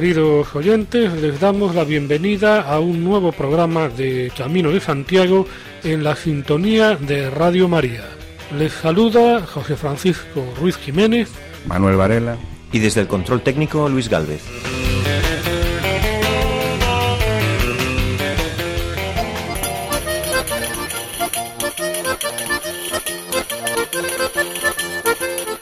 Queridos oyentes, les damos la bienvenida a un nuevo programa de Camino de Santiago en la sintonía de Radio María. Les saluda José Francisco Ruiz Jiménez, Manuel Varela y desde el control técnico Luis Galvez.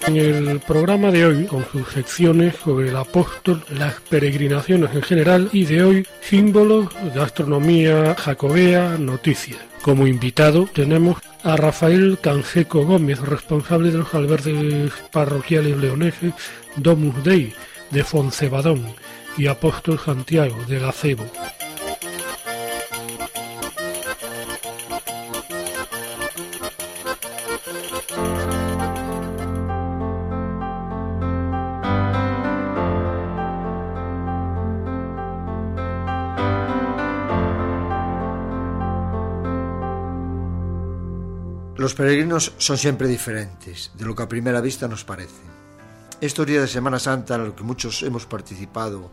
En el programa de hoy, con sus secciones sobre el apóstol, las peregrinaciones en general y de hoy, símbolos de astronomía jacobea, noticias. Como invitado tenemos a Rafael Canseco Gómez, responsable de los albergues parroquiales leoneses Domus Dei de Foncebadón y Apóstol Santiago de Gacebo. Peregrinos son siempre diferentes de lo que a primera vista nos parece. Estos días de Semana Santa en los que muchos hemos participado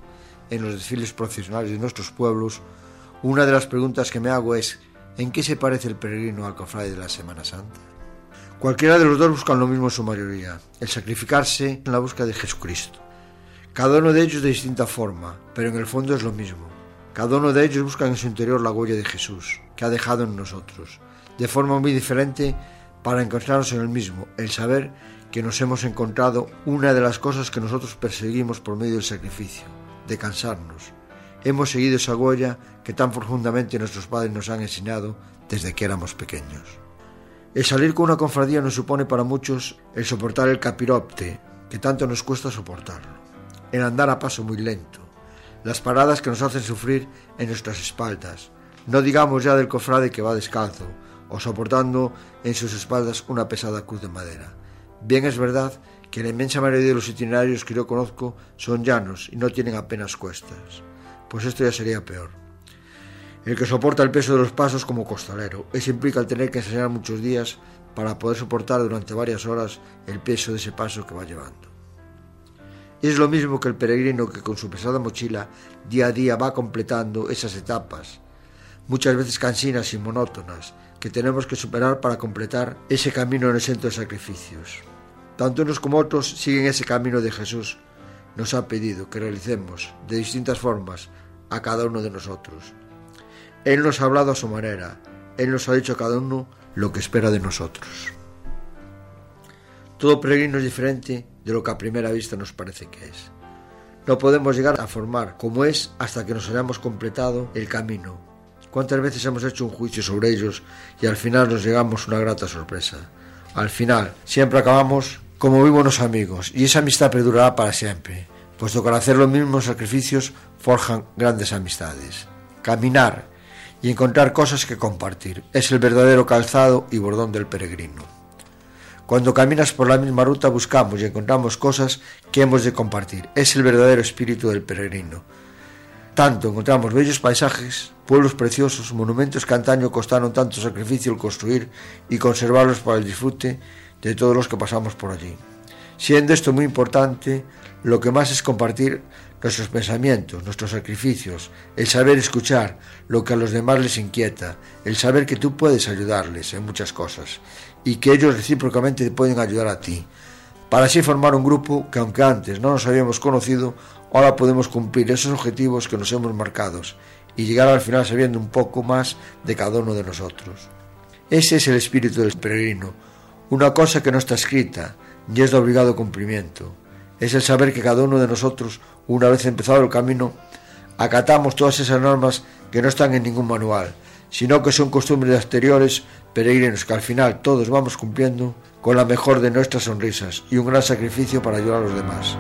en los desfiles procesionales de nuestros pueblos, una de las preguntas que me hago es ¿en qué se parece el peregrino al cofrade de la Semana Santa? Cualquiera de los dos buscan lo mismo en su mayoría, el sacrificarse en la búsqueda de Jesucristo. Cada uno de ellos de distinta forma, pero en el fondo es lo mismo. Cada uno de ellos busca en su interior la huella de Jesús, que ha dejado en nosotros, de forma muy diferente para encontrarnos en el mismo, el saber que nos hemos encontrado una de las cosas que nosotros perseguimos por medio del sacrificio, de cansarnos. Hemos seguido esa huella que tan profundamente nuestros padres nos han enseñado desde que éramos pequeños. El salir con una confradía nos supone para muchos el soportar el capiropte, que tanto nos cuesta soportarlo, el andar a paso muy lento, las paradas que nos hacen sufrir en nuestras espaldas, no digamos ya del cofrade que va descalzo, o soportando en sus espaldas una pesada cruz de madera. Bien es verdad que la inmensa mayoría de los itinerarios que yo conozco son llanos y no tienen apenas cuestas, pues esto ya sería peor. El que soporta el peso de los pasos como costalero, eso implica el tener que ensayar muchos días para poder soportar durante varias horas el peso de ese paso que va llevando. Es lo mismo que el peregrino que con su pesada mochila día a día va completando esas etapas, muchas veces cansinas y monótonas, que tenemos que superar para completar ese camino centro de sacrificios. Tanto unos como otros siguen ese camino de Jesús. Nos ha pedido que realicemos de distintas formas a cada uno de nosotros. Él nos ha hablado a su manera, Él nos ha dicho a cada uno lo que espera de nosotros. Todo peregrino es diferente de lo que a primera vista nos parece que es. No podemos llegar a formar como es hasta que nos hayamos completado el camino, ¿Cuántas veces hemos hecho un juicio sobre ellos y al final nos llegamos una grata sorpresa? Al final, siempre acabamos como muy buenos amigos y esa amistad perdurará para siempre, puesto que al hacer los mismos sacrificios forjan grandes amistades. Caminar y encontrar cosas que compartir es el verdadero calzado y bordón del peregrino. Cuando caminas por la misma ruta buscamos y encontramos cosas que hemos de compartir. Es el verdadero espíritu del peregrino tanto encontramos bellos paisajes, pueblos preciosos, monumentos que antaño costaron tanto sacrificio el construir y conservarlos para el disfrute de todos los que pasamos por allí. Siendo esto muy importante, lo que más es compartir nuestros pensamientos, nuestros sacrificios, el saber escuchar lo que a los demás les inquieta, el saber que tú puedes ayudarles en muchas cosas y que ellos recíprocamente te pueden ayudar a ti, para así formar un grupo que aunque antes no nos habíamos conocido, ahora podemos cumplir esos objetivos que nos hemos marcado y llegar al final sabiendo un poco más de cada uno de nosotros. Ese es el espíritu del peregrino, una cosa que no está escrita y es de obligado cumplimiento. Es el saber que cada uno de nosotros, una vez empezado el camino, acatamos todas esas normas que no están en ningún manual, sino que son costumbres exteriores peregrinos que al final todos vamos cumpliendo con la mejor de nuestras sonrisas y un gran sacrificio para ayudar a los demás.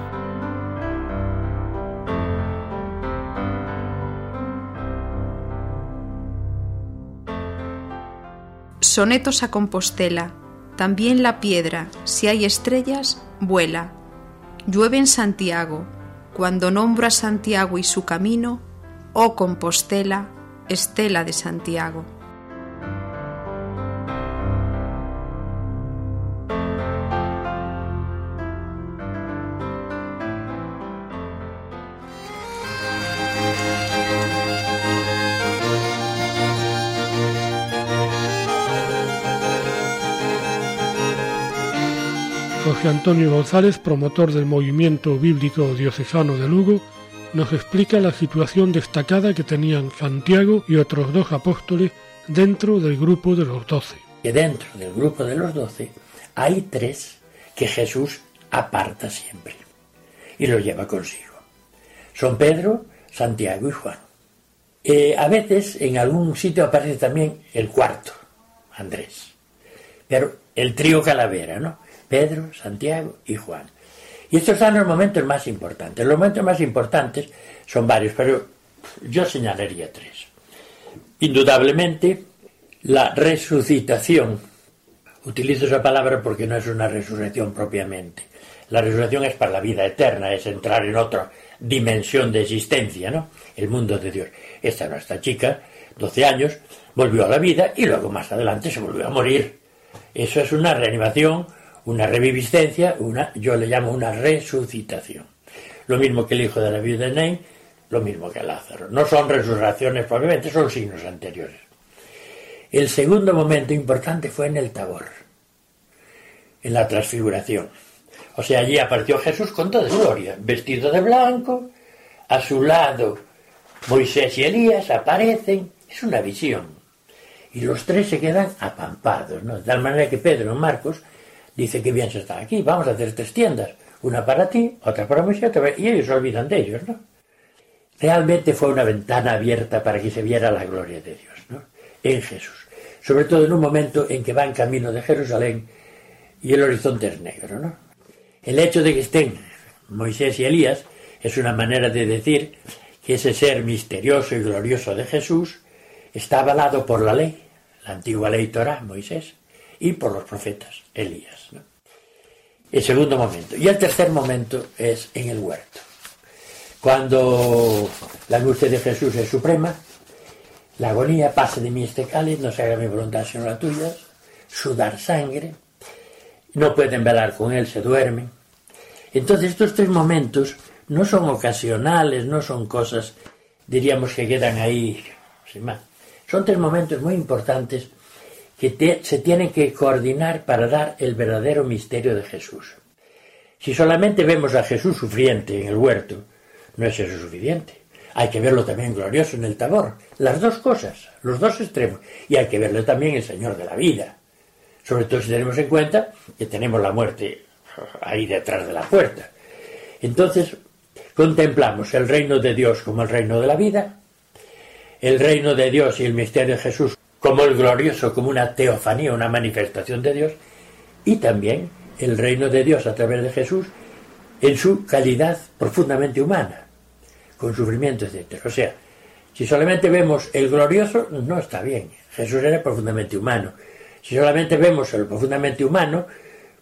Sonetos a Compostela. También la piedra, si hay estrellas, vuela. Llueve en Santiago. Cuando nombro a Santiago y su camino, oh Compostela, estela de Santiago. Antonio González, promotor del movimiento bíblico diocesano de Lugo, nos explica la situación destacada que tenían Santiago y otros dos apóstoles dentro del grupo de los doce. Que dentro del grupo de los doce hay tres que Jesús aparta siempre y los lleva consigo. Son Pedro, Santiago y Juan. Eh, a veces en algún sitio aparece también el cuarto, Andrés. Pero el trío calavera, ¿no? Pedro, Santiago y Juan. Y estos son los momentos más importantes. Los momentos más importantes son varios, pero yo señalaría tres. Indudablemente, la resucitación. Utilizo esa palabra porque no es una resurrección propiamente. La resurrección es para la vida eterna, es entrar en otra dimensión de existencia, ¿no? El mundo de Dios. Esta nuestra chica, 12 años, volvió a la vida y luego más adelante se volvió a morir. Eso es una reanimación una reviviscencia, una, yo le llamo una resucitación. Lo mismo que el hijo de la viuda de Nain, lo mismo que Lázaro. No son resurrecciones probablemente, son signos anteriores. El segundo momento importante fue en el Tabor, en la transfiguración. O sea, allí apareció Jesús con toda gloria, vestido de blanco, a su lado Moisés y Elías aparecen, es una visión. Y los tres se quedan apampados, ¿no? De tal manera que Pedro y Marcos dice que bien se está aquí, vamos a hacer tres tiendas, una para ti, otra para Moisés, otra y ellos se olvidan de ellos, ¿no? Realmente fue una ventana abierta para que se viera la gloria de Dios, ¿no? En Jesús. Sobre todo en un momento en que va en camino de Jerusalén y el horizonte es negro, ¿no? El hecho de que estén Moisés y Elías es una manera de decir que ese ser misterioso y glorioso de Jesús está avalado por la ley, la antigua ley Torah, Moisés, y por los profetas, Elías. El segundo momento. Y el tercer momento es en el huerto. Cuando la angustia de Jesús es suprema, la agonía pasa de mí este cáliz, no se haga mi voluntad sino la tuya, sudar sangre, no pueden velar con él, se duermen. Entonces estos tres momentos no son ocasionales, no son cosas, diríamos, que quedan ahí sin más. Son tres momentos muy importantes se tienen que coordinar para dar el verdadero misterio de Jesús. Si solamente vemos a Jesús sufriente en el huerto, no es eso suficiente. Hay que verlo también glorioso en el tabor. Las dos cosas, los dos extremos. Y hay que verlo también el Señor de la vida. Sobre todo si tenemos en cuenta que tenemos la muerte ahí detrás de la puerta. Entonces, contemplamos el reino de Dios como el reino de la vida, el reino de Dios y el misterio de Jesús como el glorioso, como una teofanía, una manifestación de Dios, y también el reino de Dios a través de Jesús en su calidad profundamente humana, con sufrimiento, etc. O sea, si solamente vemos el glorioso, no está bien. Jesús era profundamente humano. Si solamente vemos el profundamente humano,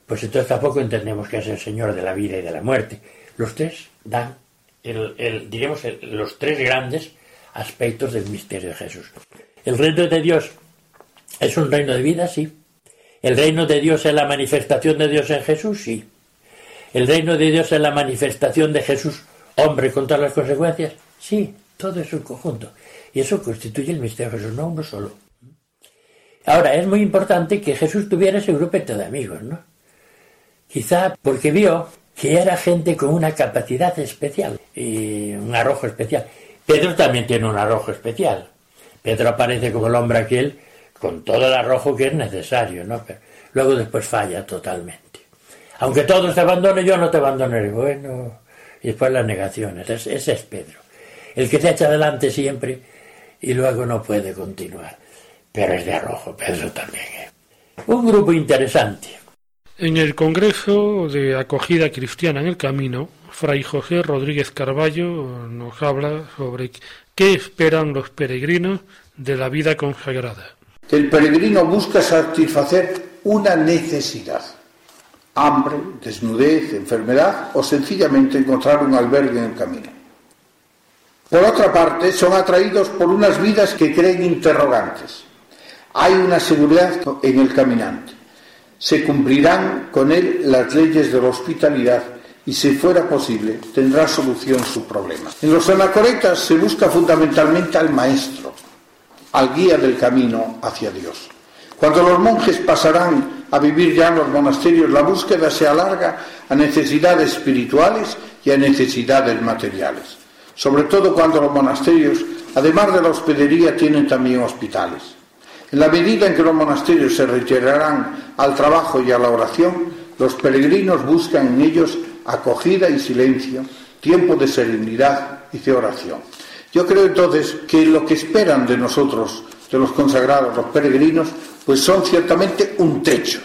pues entonces tampoco entendemos que es el Señor de la vida y de la muerte. Los tres dan, el, diremos, los tres grandes aspectos del misterio de Jesús. ¿El reino de Dios es un reino de vida? Sí. ¿El reino de Dios es la manifestación de Dios en Jesús? Sí. ¿El reino de Dios es la manifestación de Jesús, hombre, con todas las consecuencias? Sí, todo es un conjunto. Y eso constituye el misterio de Jesús, no uno solo. Ahora, es muy importante que Jesús tuviera ese grupete de amigos, ¿no? Quizá porque vio que era gente con una capacidad especial y un arrojo especial. Pedro también tiene un arrojo especial. Pedro aparece como el hombre aquel con todo el arrojo que es necesario, ¿no? Pero luego después falla totalmente. Aunque todos te abandonen, yo no te abandonaré. Bueno, y después las negaciones. Ese, es Pedro. El que se echa adelante siempre y luego no puede continuar. Pero es de arrojo, Pedro también. ¿eh? Un grupo interesante. En el Congreso de Acogida Cristiana en el Camino, Fray José Rodríguez Carballo nos habla sobre qué esperan los peregrinos de la vida consagrada. el peregrino busca satisfacer una necesidad, hambre, desnudez, enfermedad o sencillamente encontrar un albergue en el camino. Por otra parte, son atraídos por unas vidas que creen interrogantes. Hay una seguridad en el caminante. Se cumplirán con él las leyes de la hospitalidad y, si fuera posible, tendrá solución su problema. En los anacoretas se busca fundamentalmente al maestro, al guía del camino hacia Dios. Cuando los monjes pasarán a vivir ya en los monasterios, la búsqueda se alarga a necesidades espirituales y a necesidades materiales. Sobre todo cuando los monasterios, además de la hospedería, tienen también hospitales. En la medida en que los monasterios se retirarán al trabajo y a la oración, los peregrinos buscan en ellos acogida y silencio, tiempo de serenidad y de oración. Yo creo entonces que lo que esperan de nosotros, de los consagrados, los peregrinos, pues son ciertamente un techo,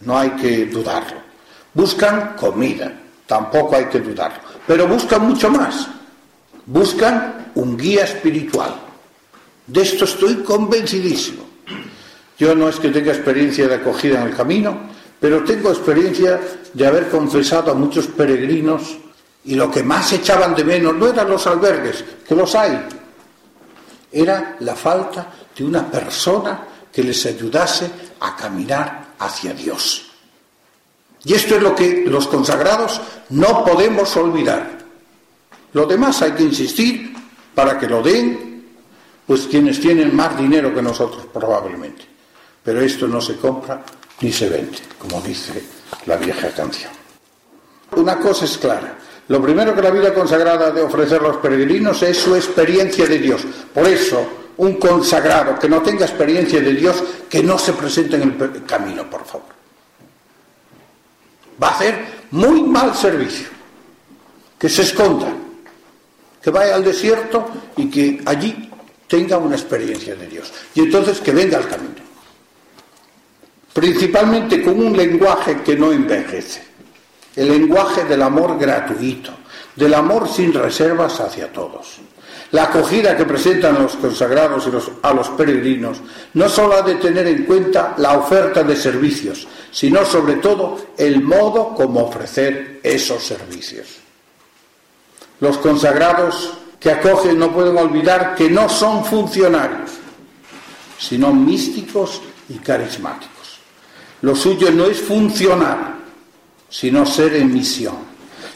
no hay que dudarlo. Buscan comida, tampoco hay que dudarlo, pero buscan mucho más. Buscan un guía espiritual. De esto estoy convencidísimo. Yo no es que tenga experiencia de acogida en el camino, pero tengo experiencia de haber confesado a muchos peregrinos y lo que más echaban de menos no eran los albergues, que los hay, era la falta de una persona que les ayudase a caminar hacia Dios. Y esto es lo que los consagrados no podemos olvidar. Lo demás hay que insistir para que lo den, pues quienes tienen más dinero que nosotros probablemente. Pero esto no se compra ni se vende, como dice la vieja canción. Una cosa es clara, lo primero que la vida consagrada de ofrecer a los peregrinos es su experiencia de Dios. Por eso, un consagrado que no tenga experiencia de Dios, que no se presente en el camino, por favor. Va a hacer muy mal servicio. Que se esconda, que vaya al desierto y que allí tenga una experiencia de Dios. Y entonces que venga al camino principalmente con un lenguaje que no envejece, el lenguaje del amor gratuito, del amor sin reservas hacia todos. La acogida que presentan los consagrados a los peregrinos no solo ha de tener en cuenta la oferta de servicios, sino sobre todo el modo como ofrecer esos servicios. Los consagrados que acogen no pueden olvidar que no son funcionarios, sino místicos y carismáticos. Lo suyo no es funcionar, sino ser en misión.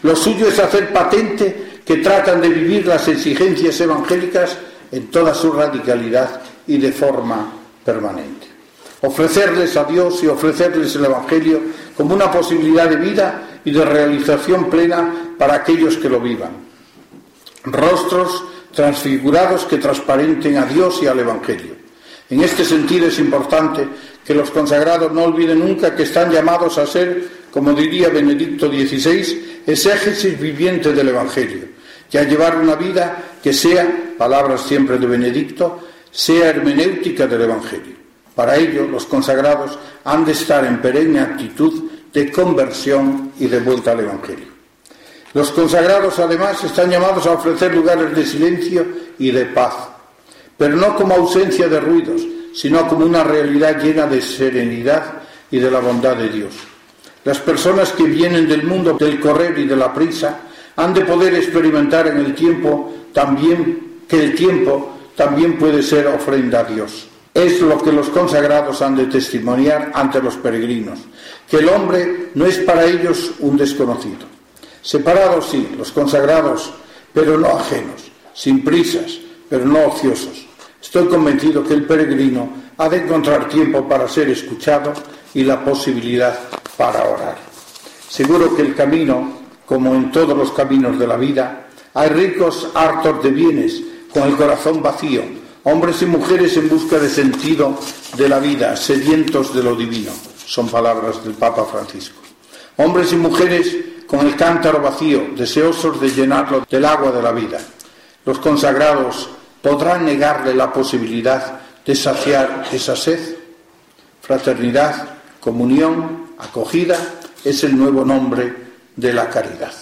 Lo suyo es hacer patente que tratan de vivir las exigencias evangélicas en toda su radicalidad y de forma permanente. Ofrecerles a Dios y ofrecerles el Evangelio como una posibilidad de vida y de realización plena para aquellos que lo vivan. Rostros transfigurados que transparenten a Dios y al Evangelio. En este sentido es importante que los consagrados no olviden nunca que están llamados a ser, como diría Benedicto XVI, exégesis viviente del Evangelio, y a llevar una vida que sea, palabras siempre de Benedicto, sea hermenéutica del Evangelio. Para ello, los consagrados han de estar en perenne actitud de conversión y de vuelta al Evangelio. Los consagrados, además, están llamados a ofrecer lugares de silencio y de paz, pero no como ausencia de ruidos, sino como una realidad llena de serenidad y de la bondad de Dios. Las personas que vienen del mundo del correr y de la prisa han de poder experimentar en el tiempo también que el tiempo también puede ser ofrenda a Dios. Es lo que los consagrados han de testimoniar ante los peregrinos, que el hombre no es para ellos un desconocido. Separados sí, los consagrados, pero no ajenos, sin prisas, pero no ociosos Estoy convencido que el peregrino ha de encontrar tiempo para ser escuchado y la posibilidad para orar. Seguro que el camino, como en todos los caminos de la vida, hay ricos hartos de bienes, con el corazón vacío, hombres y mujeres en busca de sentido de la vida, sedientos de lo divino. Son palabras del Papa Francisco. Hombres y mujeres con el cántaro vacío, deseosos de llenarlo del agua de la vida. Los consagrados podrá negarle la posibilidad de saciar esa sed. Fraternidad, comunión, acogida es el nuevo nombre de la caridad.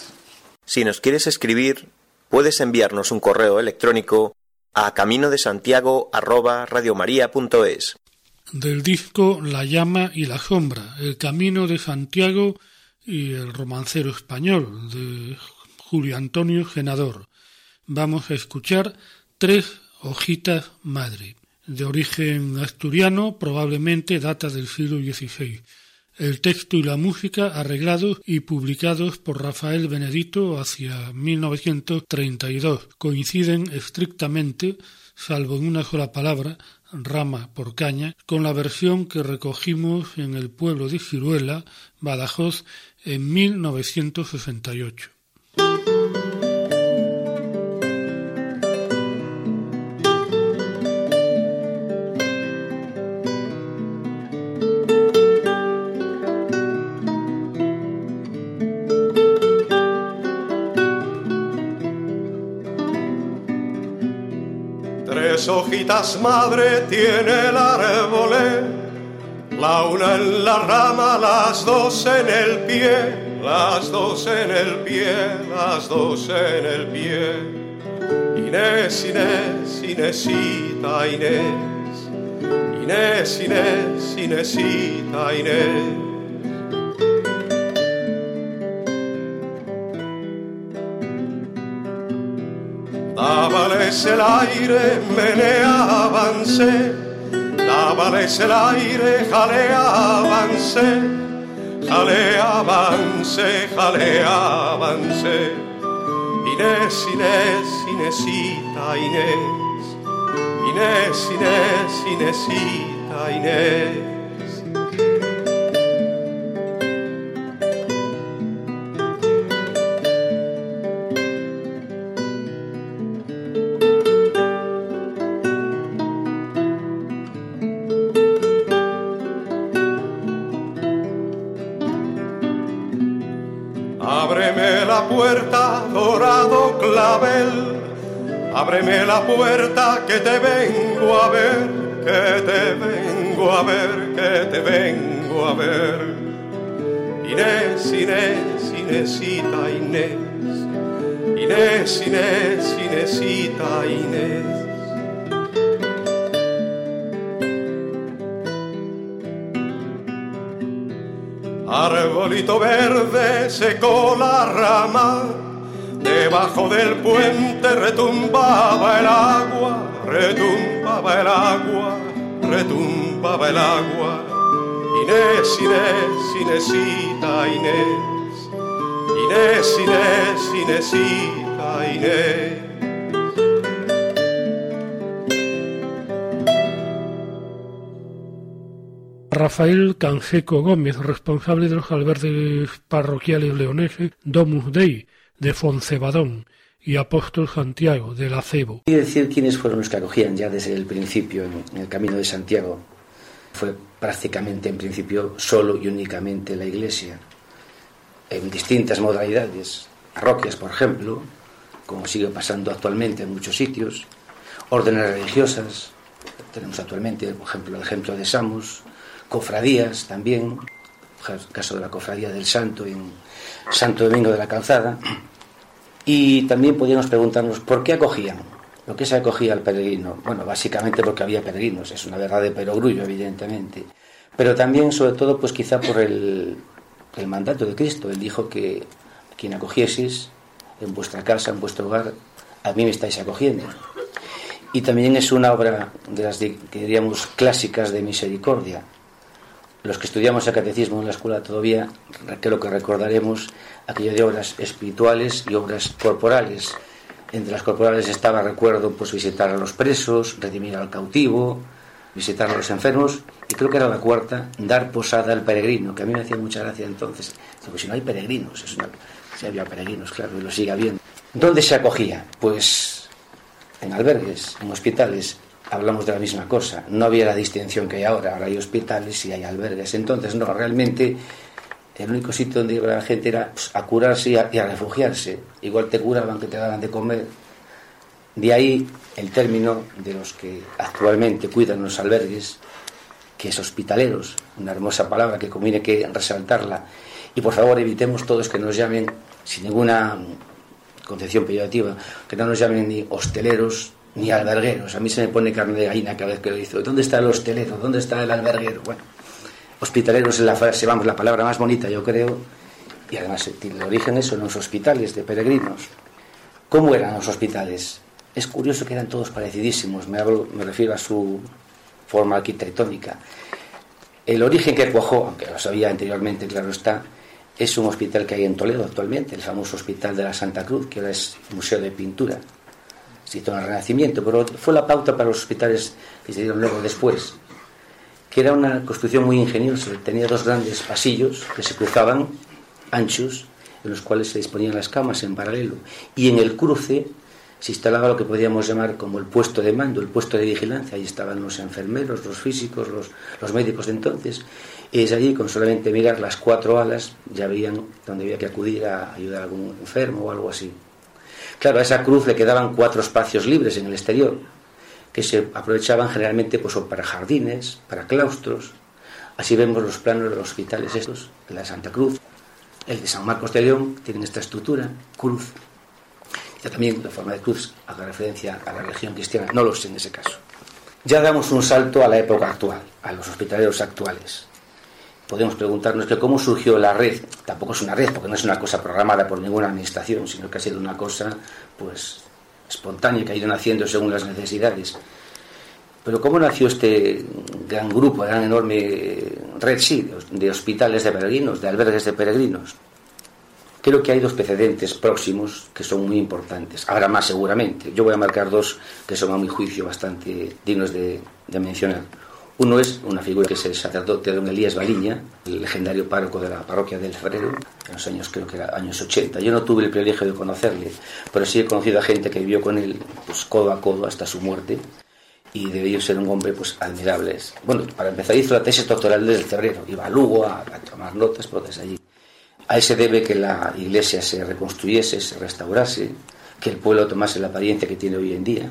Si nos quieres escribir, puedes enviarnos un correo electrónico a camino de Santiago del disco La llama y la sombra, El camino de Santiago y el romancero español de Julio Antonio Genador. Vamos a escuchar tres hojitas madre, de origen asturiano, probablemente data del siglo XVI. El texto y la música arreglados y publicados por Rafael Benedito hacia 1932 coinciden estrictamente, salvo en una sola palabra, rama por caña, con la versión que recogimos en el pueblo de Giruela, Badajoz, en 1968. Hojitas madre tiene el árbol, la una en la rama, las dos en el pie, las dos en el pie, las dos en el pie. Inés, Inés, Inésita, Inés, Inés, Inés, Inésita, Inés. Dábales el aire, menea, avancé. Dábales el aire, jalea, avancé. Jalea, avancé, jalea, avancé. Inés, Inés, Inésita, Inés. Inés, Inés, Inésita, Inés. Ábreme la puerta que te vengo a ver, que te vengo a ver, que te vengo a ver. Inés, Inés, Inésita, Inés. Inés, Inés, Inésita, Inés. Arbolito verde secó la rama Debajo del puente retumbaba el agua, retumbaba el agua, retumbaba el agua. Inés, Inés, Inésita, Inés. Inés, Inés, Inésita, Inés. Rafael Canseco Gómez, responsable de los albergues parroquiales leoneses Domus Dei, de Foncebadón y Apóstol Santiago del Acebo. Quiero decir quiénes fueron los que acogían ya desde el principio en el camino de Santiago. Fue prácticamente en principio solo y únicamente la Iglesia, en distintas modalidades, parroquias por ejemplo, como sigue pasando actualmente en muchos sitios, órdenes religiosas, tenemos actualmente por ejemplo el ejemplo de Samos, cofradías también, el caso de la cofradía del Santo en Santo Domingo de la Calzada, y también podíamos preguntarnos por qué acogían, lo que se acogía al peregrino. Bueno, básicamente porque había peregrinos, es una verdad de perogrullo, evidentemente. Pero también, sobre todo, pues quizá por el, mandato de Cristo. Él dijo que quien acogieseis en vuestra casa, en vuestro hogar, a mí me estáis acogiendo. Y también es una obra de las, diríamos, clásicas de misericordia. Los que estudiamos el catecismo en la escuela todavía creo que recordaremos aquello de obras espirituales y obras corporales. Entre las corporales estaba, recuerdo, pues visitar a los presos, redimir al cautivo, visitar a los enfermos, y creo que era la cuarta, dar posada al peregrino, que a mí me hacía mucha gracia entonces. Porque si no hay peregrinos, es una... si había peregrinos, claro, y lo sigue habiendo. ¿Dónde se acogía? Pues en albergues, en hospitales, hablamos de la misma cosa. No había la distinción que hay ahora, ahora hay hospitales y hay albergues. Entonces, no, realmente el único sitio donde iba la gente era pues, a curarse y a, refugiarse. Igual te curaban que te daban de comer. De ahí el término de los que actualmente cuidan los albergues, que es hospitaleros, una hermosa palabra que conviene que resaltarla. Y por favor evitemos todos que nos llamen, sin ninguna concepción peyorativa, que no nos llamen ni hosteleros, ni albergueros. A mí se me pone carne de gallina cada vez que lo dice. ¿Dónde está el hostelero? ¿Dónde está el alberguero? Bueno, hospitaleros es la frase, vamos, la palabra más bonita, yo creo, y además el origen son los hospitales de peregrinos. ¿Cómo eran los hospitales? Es curioso que eran todos parecidísimos, me, hablo, me refiero a su forma arquitectónica. El origen que cuajó, aunque lo sabía anteriormente, claro está, es un hospital que hay en Toledo actualmente, el famoso Hospital de la Santa Cruz, que ahora es Museo de Pintura. Se hizo en el Renacimiento, pero fue la pauta para los hospitales que se dieron luego después, que era una construcción muy ingeniosa. Tenía dos grandes pasillos que se cruzaban, anchos, en los cuales se disponían las camas en paralelo. Y en el cruce se instalaba lo que podíamos llamar como el puesto de mando, el puesto de vigilancia. Ahí estaban los enfermeros, los físicos, los, médicos de entonces. Y es allí, con solamente mirar las cuatro alas, ya veían dónde había que acudir a ayudar a algún enfermo o algo así. Claro, a esa cruz le quedaban cuatro espacios libres en el exterior, que se aprovechaban generalmente pues, para jardines, para claustros. Así vemos los planos de los hospitales estos, de la Santa Cruz, el de San Marcos de León, tienen esta estructura, cruz. Y también la forma de cruz hace referencia a la religión cristiana, no lo sé en ese caso. Ya damos un salto a la época actual, a los hospitaleros actuales. Podemos preguntarnos que cómo surgió la red. Tampoco es una red, porque no es una cosa programada por ninguna administración, sino que ha sido una cosa, pues, espontánea que ha ido naciendo según las necesidades. Pero ¿cómo nació este gran grupo, gran enorme red, sí, de hospitales de peregrinos, de albergues de peregrinos? Creo que hay dos precedentes próximos que son muy importantes. Habrá más seguramente. Yo voy a marcar dos que son a mi juicio bastante dignos de, mencionar. Uno es una figura que es el sacerdote don Elías Baliña, el legendario párroco de la parroquia del Ferrero, en los años, creo que años 80. Yo no tuve el privilegio de conocerle, pero sí he conocido a gente que vivió con él pues, codo a codo hasta su muerte y debió ser un hombre pues admirable. Bueno, para empezar hizo la tesis doctoral desde febrero, iba a Lugo a, tomar notas, pero desde allí. A ese debe que la iglesia se reconstruyese, se restaurase, que el pueblo tomase la apariencia que tiene hoy en día.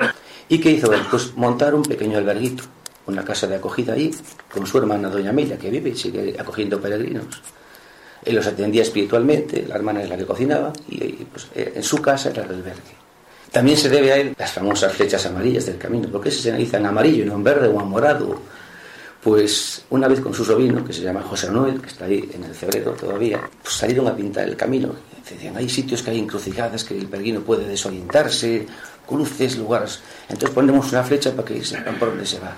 ¿Y qué hizo él? Pues montar un pequeño alberguito, una casa de acogida ahí, con su hermana doña Amelia, que vive y sigue acogiendo peregrinos. Él los atendía espiritualmente, la hermana es la que cocinaba, y pues, en su casa era el albergue. También se debe a él las famosas flechas amarillas del camino. ¿Por qué se analiza en amarillo no en verde o en morado? Pues una vez con su sobrino, que se llama José Noel, que está ahí en el febrero todavía, pues salieron a pintar el camino. Decían, hay sitios que hay encrucijadas que el peregrino puede desorientarse, cruces, lugares. Entonces ponemos una flecha para que sepan por dónde se va.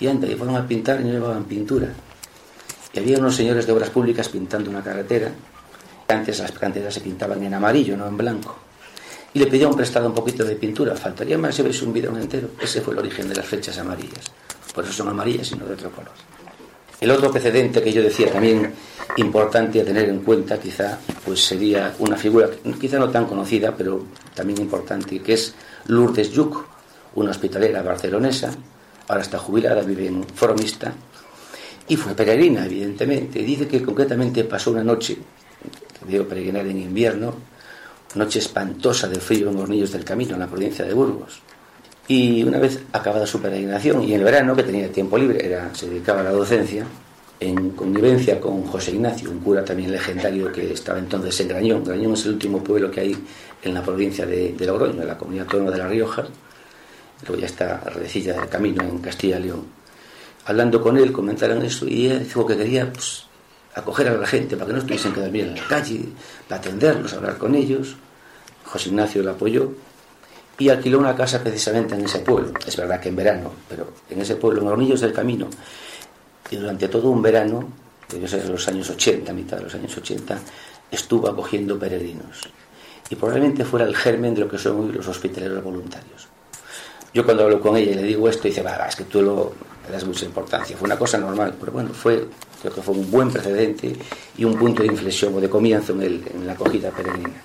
Y fueron a pintar y no llevaban pintura. Y había unos señores de obras públicas pintando una carretera. Antes las canteras se pintaban en amarillo, no en blanco y le pidió un prestado un poquito de pintura. Faltaría más si veis un bidón entero. Ese fue el origen de las flechas amarillas. Por eso son amarillas y no de otro color. El otro precedente que yo decía también importante a tener en cuenta quizá pues sería una figura quizá no tan conocida pero también importante que es Lourdes Yuc, una hospitalera barcelonesa, ahora está jubilada, vive en Formista y fue peregrina evidentemente. Dice que concretamente pasó una noche, que peregrinar en invierno, noche espantosa de frío en Hornillos del Camino, en la provincia de Burgos. Y una vez acabada su peregrinación, y en el verano, que tenía tiempo libre, era, se dedicaba a la docencia, en connivencia con José Ignacio, un cura también legendario que estaba entonces en Grañón. Grañón es el último pueblo que hay en la provincia de, Logroño, en la comunidad autónoma de La Rioja. Luego ya está Redecilla del Camino en Castilla y León. Hablando con él, comentaron eso y él dijo que quería pues, acoger a la gente para que no estuviesen que dormir en la calle, para atenderlos, hablar con ellos. José Ignacio lo apoyó y alquiló una casa precisamente en ese pueblo. Es verdad que en verano, pero en ese pueblo, en Hornillos del Camino. Y durante todo un verano, debió ser en los años 80, mitad de los años 80, estuvo acogiendo peregrinos. Y probablemente fuera el germen de lo que son hoy los hospitaleros voluntarios. Yo cuando hablo con ella y le digo esto, dice, va, es que tú lo, le das mucha importancia. Fue una cosa normal, pero bueno, fue, creo que fue un buen precedente y un punto de inflexión o de comienzo en, el, en la acogida peregrina.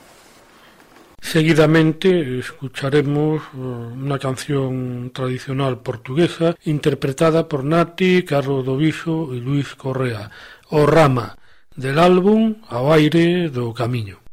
Seguidamente escucharemos eh, una canción tradicional portuguesa interpretada por Nati, Carlos Doviso e Luis Correa, O Rama, del álbum Ao aire do camiño.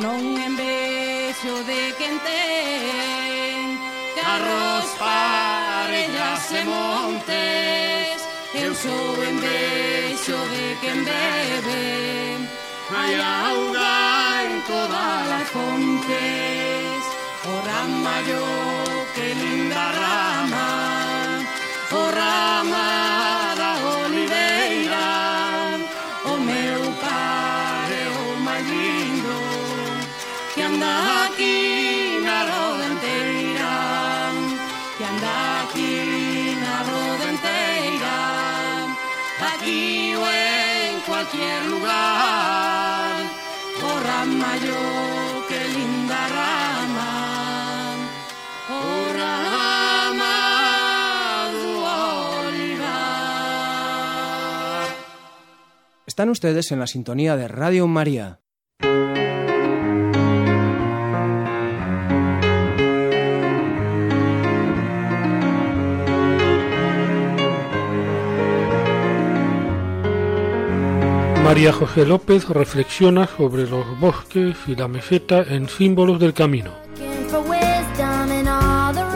non envexo de quen ten. Carros, parellas e montes eu sou envexo de quen bebe. Hai auga en todas las fontes o yo, que linda rama. O rama da oliveira o meu cualquier lugar. Oh rama yo, qué linda rama, oh rama. Están ustedes en la sintonía de Radio María. María José López reflexiona sobre los bosques y la meseta en símbolos del camino.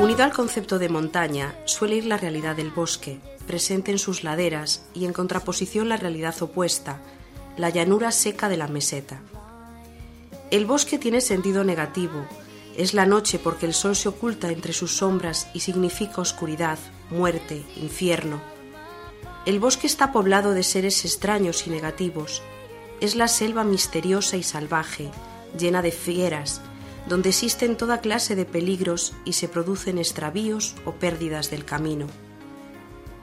Unido al concepto de montaña, suele ir la realidad del bosque, presente en sus laderas, y en contraposición la realidad opuesta, la llanura seca de la meseta. El bosque tiene sentido negativo, es la noche porque el sol se oculta entre sus sombras y significa oscuridad, muerte, infierno. El bosque está poblado de seres extraños y negativos. Es la selva misteriosa y salvaje, llena de fieras, donde existen toda clase de peligros y se producen extravíos o pérdidas del camino.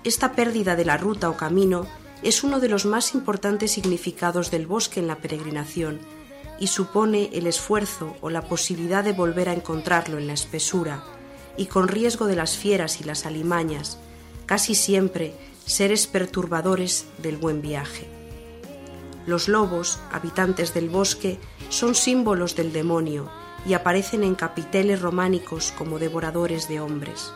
Esta pérdida de la ruta o camino es uno de los más importantes significados del bosque en la peregrinación y supone el esfuerzo o la posibilidad de volver a encontrarlo en la espesura y con riesgo de las fieras y las alimañas, casi siempre seres perturbadores del buen viaje. Los lobos, habitantes del bosque, son símbolos del demonio y aparecen en capiteles románicos como devoradores de hombres.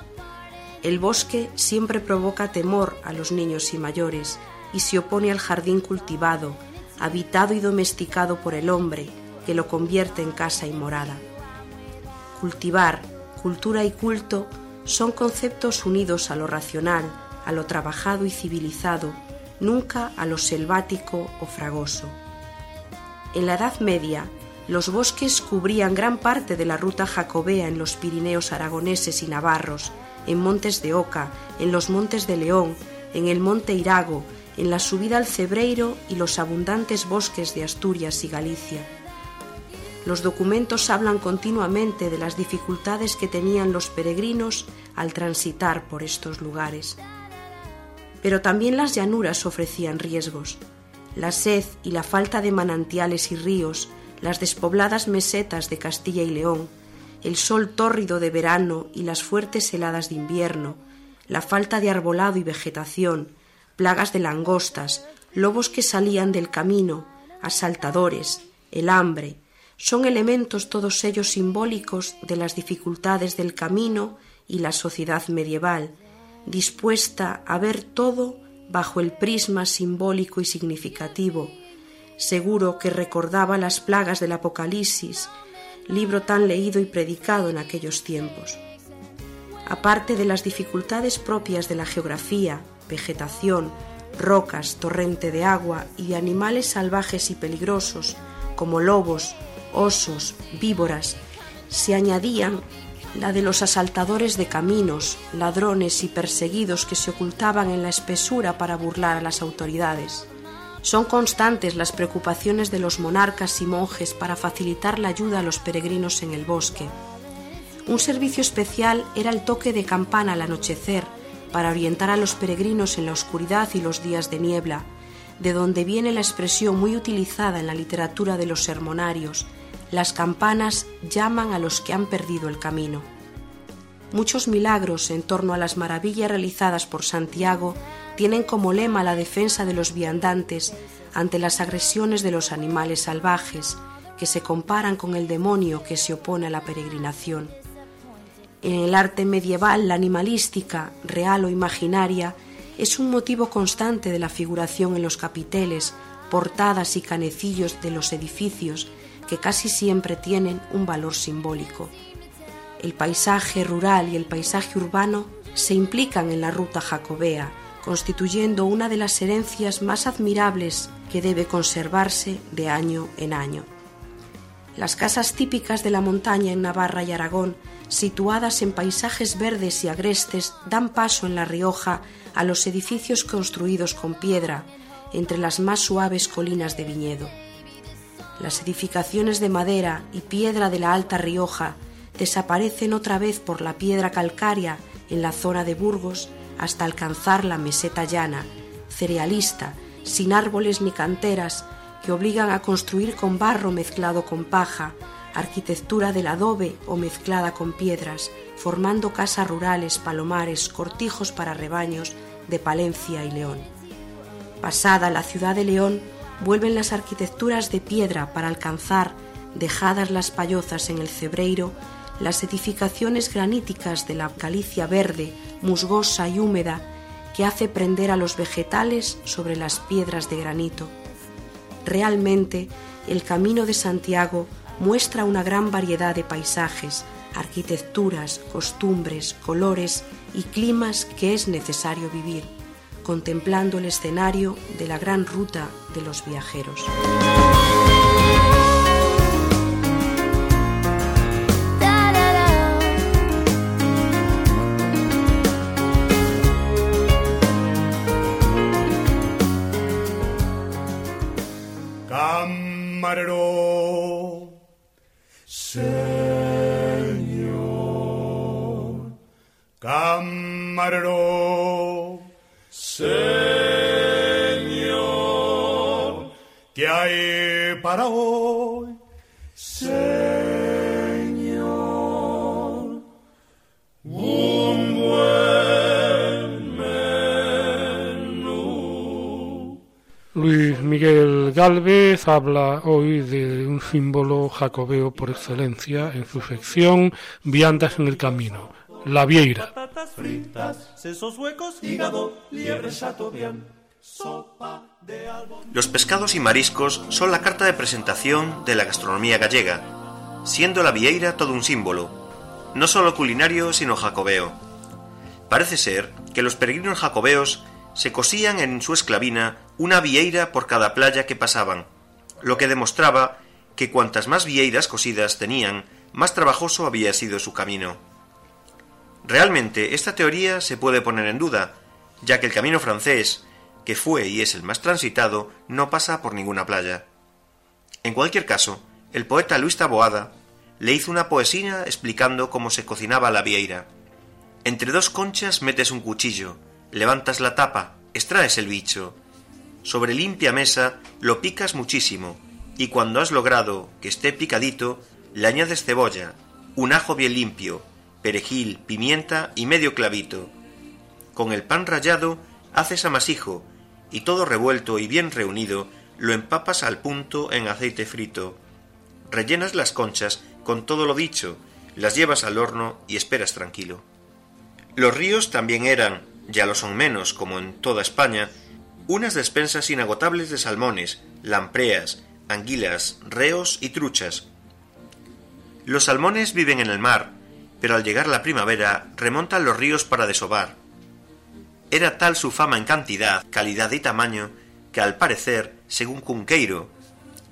El bosque siempre provoca temor a los niños y mayores y se opone al jardín cultivado, habitado y domesticado por el hombre, que lo convierte en casa y morada. Cultivar, cultura y culto son conceptos unidos a lo racional, a lo trabajado y civilizado, nunca a lo selvático o fragoso. En la Edad Media, los bosques cubrían gran parte de la ruta jacobea en los Pirineos aragoneses y navarros, en Montes de Oca, en los Montes de León, en el Monte Irago, en la subida al Cebreiro y los abundantes bosques de Asturias y Galicia. Los documentos hablan continuamente de las dificultades que tenían los peregrinos al transitar por estos lugares. Pero también las llanuras ofrecían riesgos. La sed y la falta de manantiales y ríos, las despobladas mesetas de Castilla y León, el sol tórrido de verano y las fuertes heladas de invierno, la falta de arbolado y vegetación, plagas de langostas, lobos que salían del camino, asaltadores, el hambre, son elementos todos ellos simbólicos de las dificultades del camino y la sociedad medieval, dispuesta a ver todo bajo el prisma simbólico y significativo, seguro que recordaba las plagas del Apocalipsis, libro tan leído y predicado en aquellos tiempos. aparte de las dificultades propias de la geografía, vegetación, rocas, torrente de agua y de animales salvajes y peligrosos como lobos, osos, víboras, se añadían la de los asaltadores de caminos, ladrones y perseguidos que se ocultaban en la espesura para burlar a las autoridades. Son constantes las preocupaciones de los monarcas y monjes para facilitar la ayuda a los peregrinos en el bosque. Un servicio especial era el toque de campana al anochecer para orientar a los peregrinos en la oscuridad y los días de niebla, de donde viene la expresión muy utilizada en la literatura de los sermonarios, las campanas llaman a los que han perdido el camino. Muchos milagros en torno a las maravillas realizadas por Santiago tienen como lema la defensa de los viandantes ante las agresiones de los animales salvajes, que se comparan con el demonio que se opone a la peregrinación. En el arte medieval, la animalística, real o imaginaria, es un motivo constante de la figuración en los capiteles, portadas y canecillos de los edificios que casi siempre tienen un valor simbólico. El paisaje rural y el paisaje urbano se implican en la ruta jacobea, constituyendo una de las herencias más admirables que debe conservarse de año en año. Las casas típicas de la montaña en Navarra y Aragón, situadas en paisajes verdes y agrestes, dan paso en La Rioja a los edificios construidos con piedra, entre las más suaves colinas de viñedo. Las edificaciones de madera y piedra de la Alta Rioja desaparecen otra vez por la piedra calcárea en la zona de Burgos hasta alcanzar la meseta llana, cerealista, sin árboles ni canteras, que obligan a construir con barro mezclado con paja, arquitectura del adobe o mezclada con piedras, formando casas rurales, palomares, cortijos para rebaños de Palencia y León. Pasada la ciudad de León, vuelven las arquitecturas de piedra para alcanzar, dejadas las payozas en el cebreiro, las edificaciones graníticas de la calicia verde, musgosa y húmeda, que hace prender a los vegetales sobre las piedras de granito. Realmente, el camino de Santiago muestra una gran variedad de paisajes, arquitecturas, costumbres, colores y climas que es necesario vivir contemplando el escenario de la gran ruta de los viajeros. Camarero, Señor, camarero, ¿qué hay para hoy? Señor, un buen menú. Luis Miguel Galvez habla hoy de un símbolo jacobeo por excelencia en su sección Viandas en el Camino, la vieira. Patatas fritas, sesos huecos, hígado, liebre chateaubriand. Los pescados y mariscos son la carta de presentación de la gastronomía gallega, siendo la vieira todo un símbolo, no solo culinario sino jacobeo. Parece ser que los peregrinos jacobeos se cosían en su esclavina una vieira por cada playa que pasaban, lo que demostraba que cuantas más vieiras cosidas tenían, más trabajoso había sido su camino. Realmente esta teoría se puede poner en duda, ya que el camino francés, que fue y es el más transitado, no pasa por ninguna playa. En cualquier caso, el poeta Luis Taboada le hizo una poesía explicando cómo se cocinaba la vieira. Entre dos conchas metes un cuchillo, levantas la tapa, extraes el bicho. Sobre limpia mesa lo picas muchísimo, y cuando has logrado que esté picadito, le añades cebolla, un ajo bien limpio, perejil, pimienta y medio clavito. Con el pan rallado haces amasijo, y todo revuelto y bien reunido lo empapas al punto en aceite frito. Rellenas las conchas con todo lo dicho, las llevas al horno y esperas tranquilo. Los ríos también eran, ya lo son menos como en toda España, unas despensas inagotables de salmones, lampreas, anguilas, reos y truchas. Los salmones viven en el mar, pero al llegar la primavera remontan los ríos para desovar. Era tal su fama en cantidad, calidad y tamaño que al parecer, según Cunqueiro,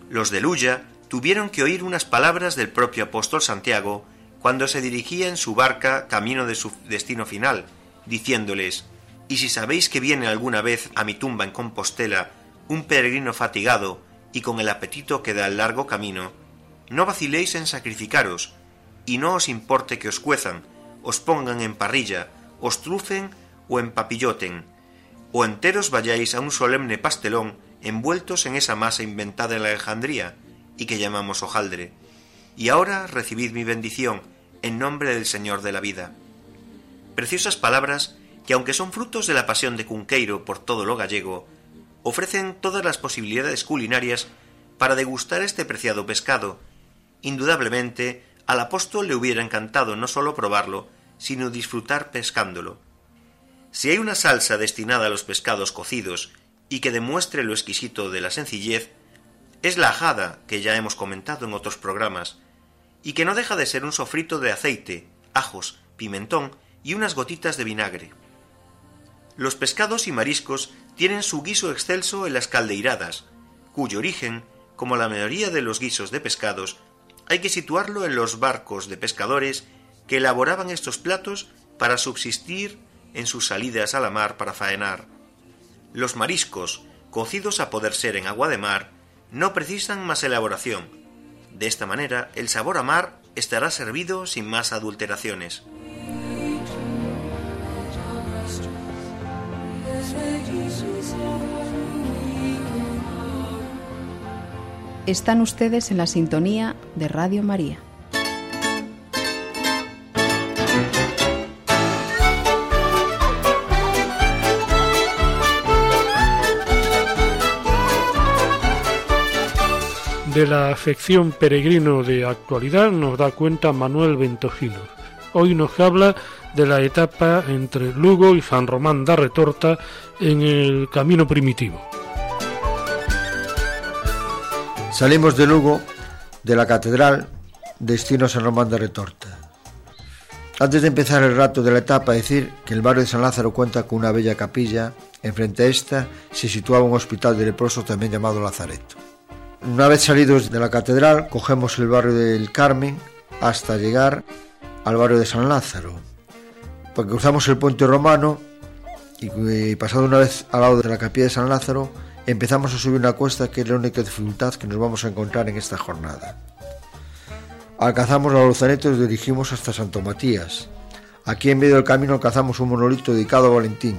los de Luya tuvieron que oír unas palabras del propio apóstol Santiago cuando se dirigía en su barca camino de su destino final, diciéndoles Y si sabéis que viene alguna vez a mi tumba en Compostela un peregrino fatigado y con el apetito que da el largo camino, no vaciléis en sacrificaros, y no os importe que os cuezan, os pongan en parrilla, os trufen o empapilloten, o enteros vayáis a un solemne pastelón envueltos en esa masa inventada en la Alejandría y que llamamos hojaldre. Y ahora recibid mi bendición en nombre del Señor de la vida. Preciosas palabras que, aunque son frutos de la pasión de Cunqueiro por todo lo gallego, ofrecen todas las posibilidades culinarias para degustar este preciado pescado. Indudablemente, al apóstol le hubiera encantado no sólo probarlo, sino disfrutar pescándolo. Si hay una salsa destinada a los pescados cocidos y que demuestre lo exquisito de la sencillez, es la ajada que ya hemos comentado en otros programas, y que no deja de ser un sofrito de aceite, ajos, pimentón y unas gotitas de vinagre. Los pescados y mariscos tienen su guiso excelso en las caldeiradas, cuyo origen, como la mayoría de los guisos de pescados, hay que situarlo en los barcos de pescadores que elaboraban estos platos para subsistir en sus salidas a la mar para faenar. Los mariscos, cocidos a poder ser en agua de mar, no precisan más elaboración. De esta manera, el sabor a mar estará servido sin más adulteraciones. Están ustedes en la sintonía de Radio María. De la afección peregrino de actualidad nos da cuenta Manuel Ventojinos. Hoy nos habla de la etapa entre Lugo y San Román da Retorta en el camino primitivo. Salimos de Lugo, de la catedral, destino San Román de Retorta. Antes de empezar el rato de la etapa, decir que el barrio de San Lázaro cuenta con una bella capilla. Enfrente a esta se situaba un hospital de leprosos también llamado Lazareto. Una vez salidos de la catedral, cogemos el barrio del Carmen hasta llegar al barrio de San Lázaro. Porque cruzamos el puente romano y pasado una vez al lado de la capilla de San Lázaro, empezamos a subir una cuesta que es la única dificultad que nos vamos a encontrar en esta jornada. Alcanzamos los Luzaneto y nos dirigimos hasta Santo Matías. Aquí en medio del camino alcanzamos un monolito dedicado a Valentín,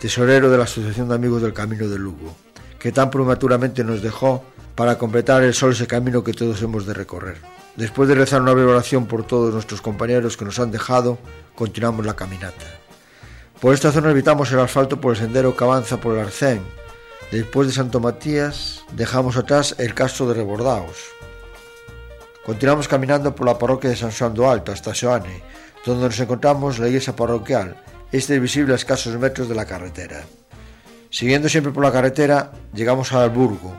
tesorero de la Asociación de Amigos del Camino de Lugo, que tan prematuramente nos dejó para completar el sol ese camino que todos hemos de recorrer. Después de rezar una breve oración por todos nuestros compañeros que nos han dejado, continuamos la caminata. Por esta zona evitamos el asfalto por el sendero que avanza por el Arcén. Después de Santo Matías, dejamos atrás el castro de Rebordaos. Continuamos caminando por la parroquia de San Juan do Alto hasta Soane, donde nos encontramos la iglesia parroquial. Este es visible a escasos metros de la carretera. Siguiendo siempre por la carretera, llegamos al Burgo,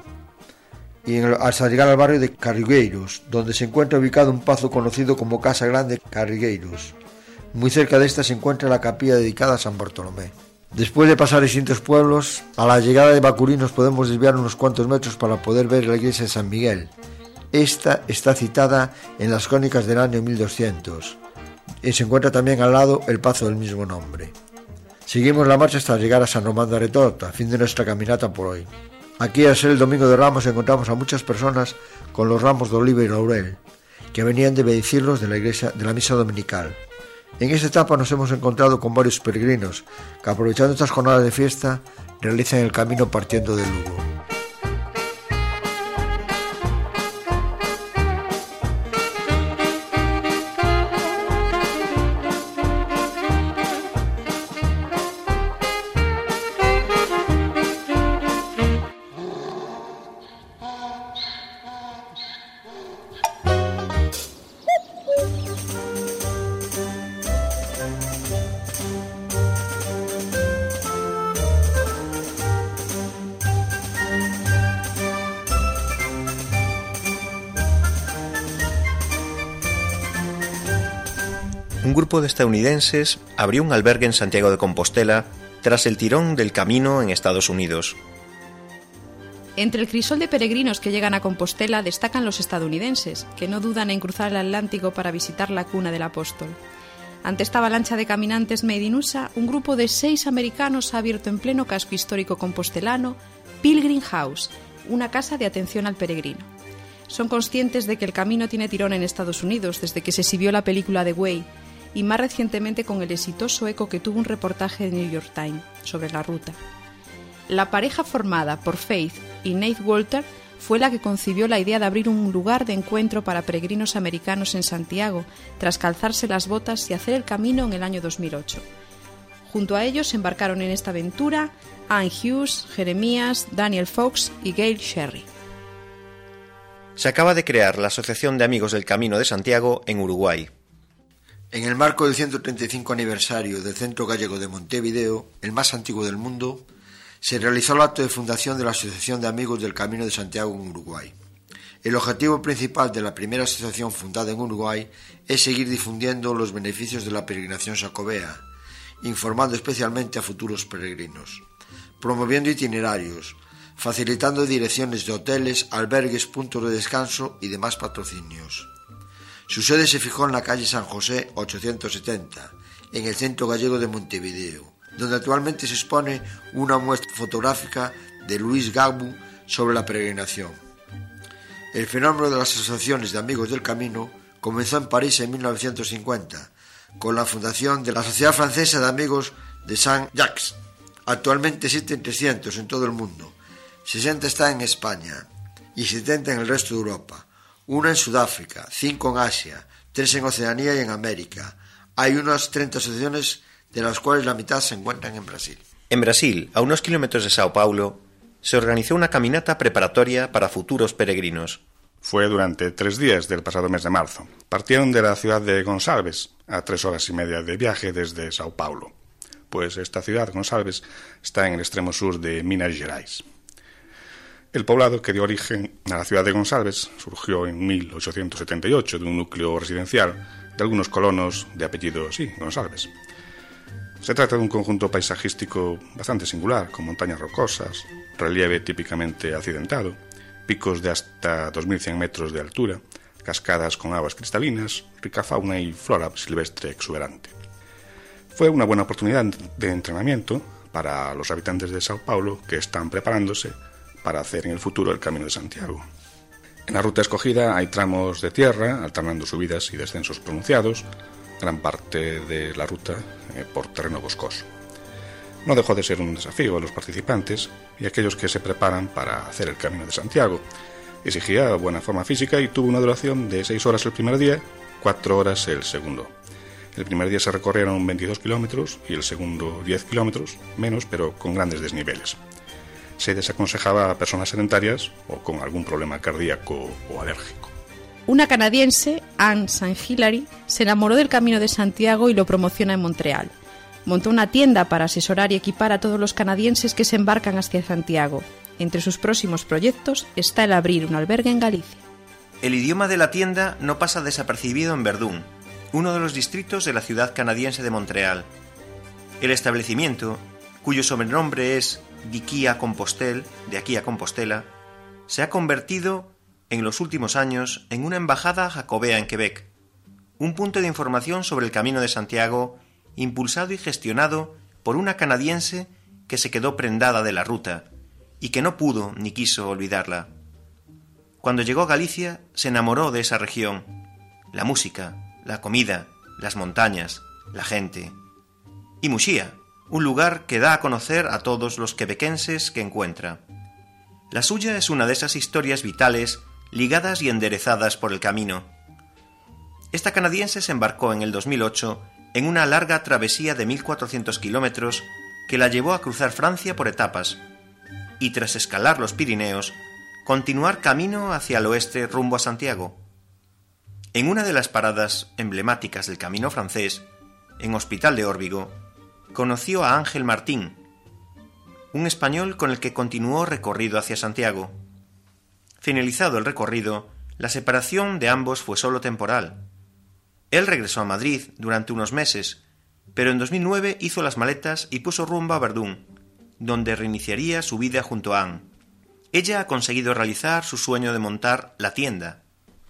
y hasta llegar al barrio de Carrigueiros, donde se encuentra ubicado un pazo conocido como Casa Grande Carrigueiros. Muy cerca de esta se encuentra la capilla dedicada a San Bartolomé. Después de pasar distintos pueblos, a la llegada de Bacurí nos podemos desviar unos cuantos metros para poder ver la iglesia de San Miguel. Esta está citada en las crónicas del año 1200 y se encuentra también al lado el pazo del mismo nombre. Seguimos la marcha hasta llegar a San Román de Retorta, fin de nuestra caminata por hoy. Aquí, al ser el domingo de Ramos, encontramos a muchas personas con los ramos de oliva y laurel, que venían de bendecirlos de la iglesia de la misa dominical. En esta etapa nos hemos encontrado con varios peregrinos que, aprovechando estas jornadas de fiesta, realizan el camino partiendo de Lugo. Grupo de estadounidenses abrió un albergue en Santiago de Compostela tras el tirón del camino en Estados Unidos. Entre el crisol de peregrinos que llegan a Compostela destacan los estadounidenses, que no dudan en cruzar el Atlántico para visitar la cuna del apóstol. Ante esta avalancha de caminantes made in USA, un grupo de seis americanos ha abierto en pleno casco histórico compostelano Pilgrim House, una casa de atención al peregrino. Son conscientes de que el camino tiene tirón en Estados Unidos desde que se exhibió la película The Way y más recientemente con el exitoso eco que tuvo un reportaje de New York Times sobre la ruta. La pareja formada por Faith y Nate Walter fue la que concibió la idea de abrir un lugar de encuentro para peregrinos americanos en Santiago, tras calzarse las botas y hacer el camino en el año 2008. Junto a ellos embarcaron en esta aventura Anne Hughes, Jeremías, Daniel Fox y Gail Sherry. Se acaba de crear la Asociación de Amigos del Camino de Santiago en Uruguay. En el marco del 135 aniversario del Centro Gallego de Montevideo, el más antiguo del mundo, se realizó el acto de fundación de la Asociación de Amigos del Camino de Santiago en Uruguay. El objetivo principal de la primera asociación fundada en Uruguay es seguir difundiendo los beneficios de la peregrinación sacobea, informando especialmente a futuros peregrinos, promoviendo itinerarios, facilitando direcciones de hoteles, albergues, puntos de descanso y demás patrocinios. Su sede se fijó en la calle San José 870, en el centro gallego de Montevideo, donde actualmente se expone una muestra fotográfica de Luis Gabu sobre la peregrinación. El fenómeno de las asociaciones de amigos del camino comenzó en París en 1950, con la fundación de la Sociedad Francesa de Amigos de Saint-Jacques. Actualmente existen 300 en todo el mundo, 60 están en España y 70 en el resto de Europa, una en Sudáfrica, 5 en Asia, 3 en Oceanía y en América. Hay unas 30 asociaciones de las cuales la mitad se encuentran en Brasil. En Brasil, a unos kilómetros de Sao Paulo, se organizó una caminata preparatoria para futuros peregrinos. Fue durante tres días del pasado mes de marzo. Partieron de la ciudad de Gonçalves, a tres horas y media de viaje desde Sao Paulo, pues esta ciudad, Gonçalves, está en el extremo sur de Minas Gerais. El poblado que dio origen a la ciudad de Gonçalves surgió en 1878 de un núcleo residencial de algunos colonos de apellido, sí, Gonçalves. Se trata de un conjunto paisajístico bastante singular, con montañas rocosas, relieve típicamente accidentado, picos de hasta 2.100 metros de altura, cascadas con aguas cristalinas, rica fauna y flora silvestre exuberante. Fue una buena oportunidad de entrenamiento para los habitantes de Sao Paulo que están preparándose para hacer en el futuro el Camino de Santiago. En la ruta escogida hay tramos de tierra, alternando subidas y descensos pronunciados, gran parte de la ruta eh, por terreno boscoso. No dejó de ser un desafío a los participantes y a aquellos que se preparan para hacer el Camino de Santiago. Exigía buena forma física y tuvo una duración de 6 horas el primer día, 4 horas el segundo. El primer día se recorrieron 22 kilómetros y el segundo 10 kilómetros, menos pero con grandes desniveles. Se desaconsejaba a personas sedentarias o con algún problema cardíaco o alérgico. Una canadiense, Anne St. Hilary, se enamoró del Camino de Santiago y lo promociona en Montreal. Montó una tienda para asesorar y equipar a todos los canadienses que se embarcan hacia Santiago. Entre sus próximos proyectos está el abrir un albergue en Galicia. El idioma de la tienda no pasa desapercibido en Verdún, uno de los distritos de la ciudad canadiense de Montreal. El establecimiento, cuyo sobrenombre es D'Iquí a Compostelle, de aquí a Compostela, se ha convertido en los últimos años en una embajada jacobea en Quebec, un punto de información sobre el Camino de Santiago impulsado y gestionado por una canadiense que se quedó prendada de la ruta y que no pudo ni quiso olvidarla. Cuando llegó a Galicia se enamoró de esa región, la música, la comida, las montañas, la gente. Y Muxía, un lugar que da a conocer a todos los quebequenses que encuentra. La suya es una de esas historias vitales ligadas y enderezadas por el camino. Esta canadiense se embarcó en el 2008 en una larga travesía de 1.400 kilómetros que la llevó a cruzar Francia por etapas y tras escalar los Pirineos, continuar camino hacia el oeste rumbo a Santiago. En una de las paradas emblemáticas del camino francés, en Hospital de Órbigo, conoció a Ángel Martín, un español con el que continuó recorrido hacia Santiago. Finalizado el recorrido, la separación de ambos fue solo temporal. Él regresó a Madrid durante unos meses, pero en 2009 hizo las maletas y puso rumbo a Verdún, donde reiniciaría su vida junto a Anne. Ella ha conseguido realizar su sueño de montar la tienda.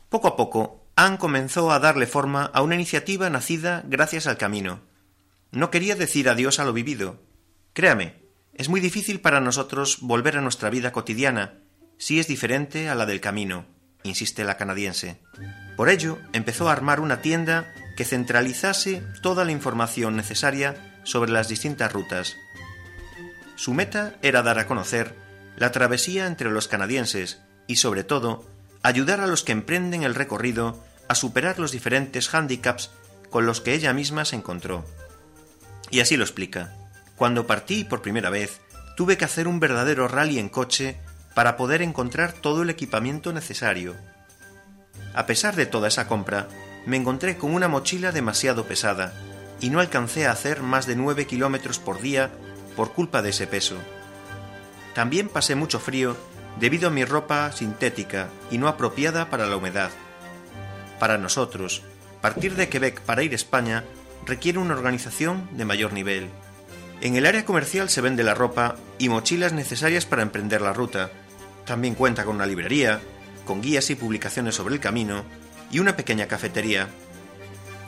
Poco a poco, Anne comenzó a darle forma a una iniciativa nacida gracias al camino. No quería decir adiós a lo vivido. Créame, es muy difícil para nosotros volver a nuestra vida cotidiana si es diferente a la del camino, insiste la canadiense. Por ello, empezó a armar una tienda que centralizase toda la información necesaria sobre las distintas rutas. Su meta era dar a conocer la travesía entre los canadienses y, sobre todo, ayudar a los que emprenden el recorrido a superar los diferentes hándicaps con los que ella misma se encontró. Y así lo explica. Cuando partí por primera vez, tuve que hacer un verdadero rally en coche para poder encontrar todo el equipamiento necesario. A pesar de toda esa compra, me encontré con una mochila demasiado pesada y no alcancé a hacer más de nueve kilómetros por día por culpa de ese peso. También pasé mucho frío debido a mi ropa sintética y no apropiada para la humedad. Para nosotros, partir de Quebec para ir a España requiere una organización de mayor nivel. En el área comercial se vende la ropa y mochilas necesarias para emprender la ruta. También cuenta con una librería, con guías y publicaciones sobre el camino y una pequeña cafetería.